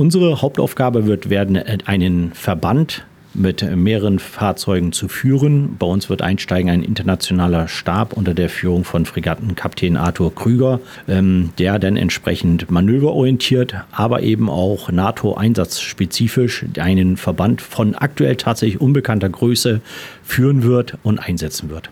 unsere Hauptaufgabe wird werden, äh, einen Verband mit äh, mehreren Fahrzeugen zu führen. Bei uns wird einsteigen ein internationaler Stab unter der Führung von Fregattenkapitän Arthur Krüger, ähm, der dann entsprechend manöverorientiert, aber eben auch NATO-einsatzspezifisch einen Verband von aktuell tatsächlich unbekannter Größe führen wird und einsetzen wird.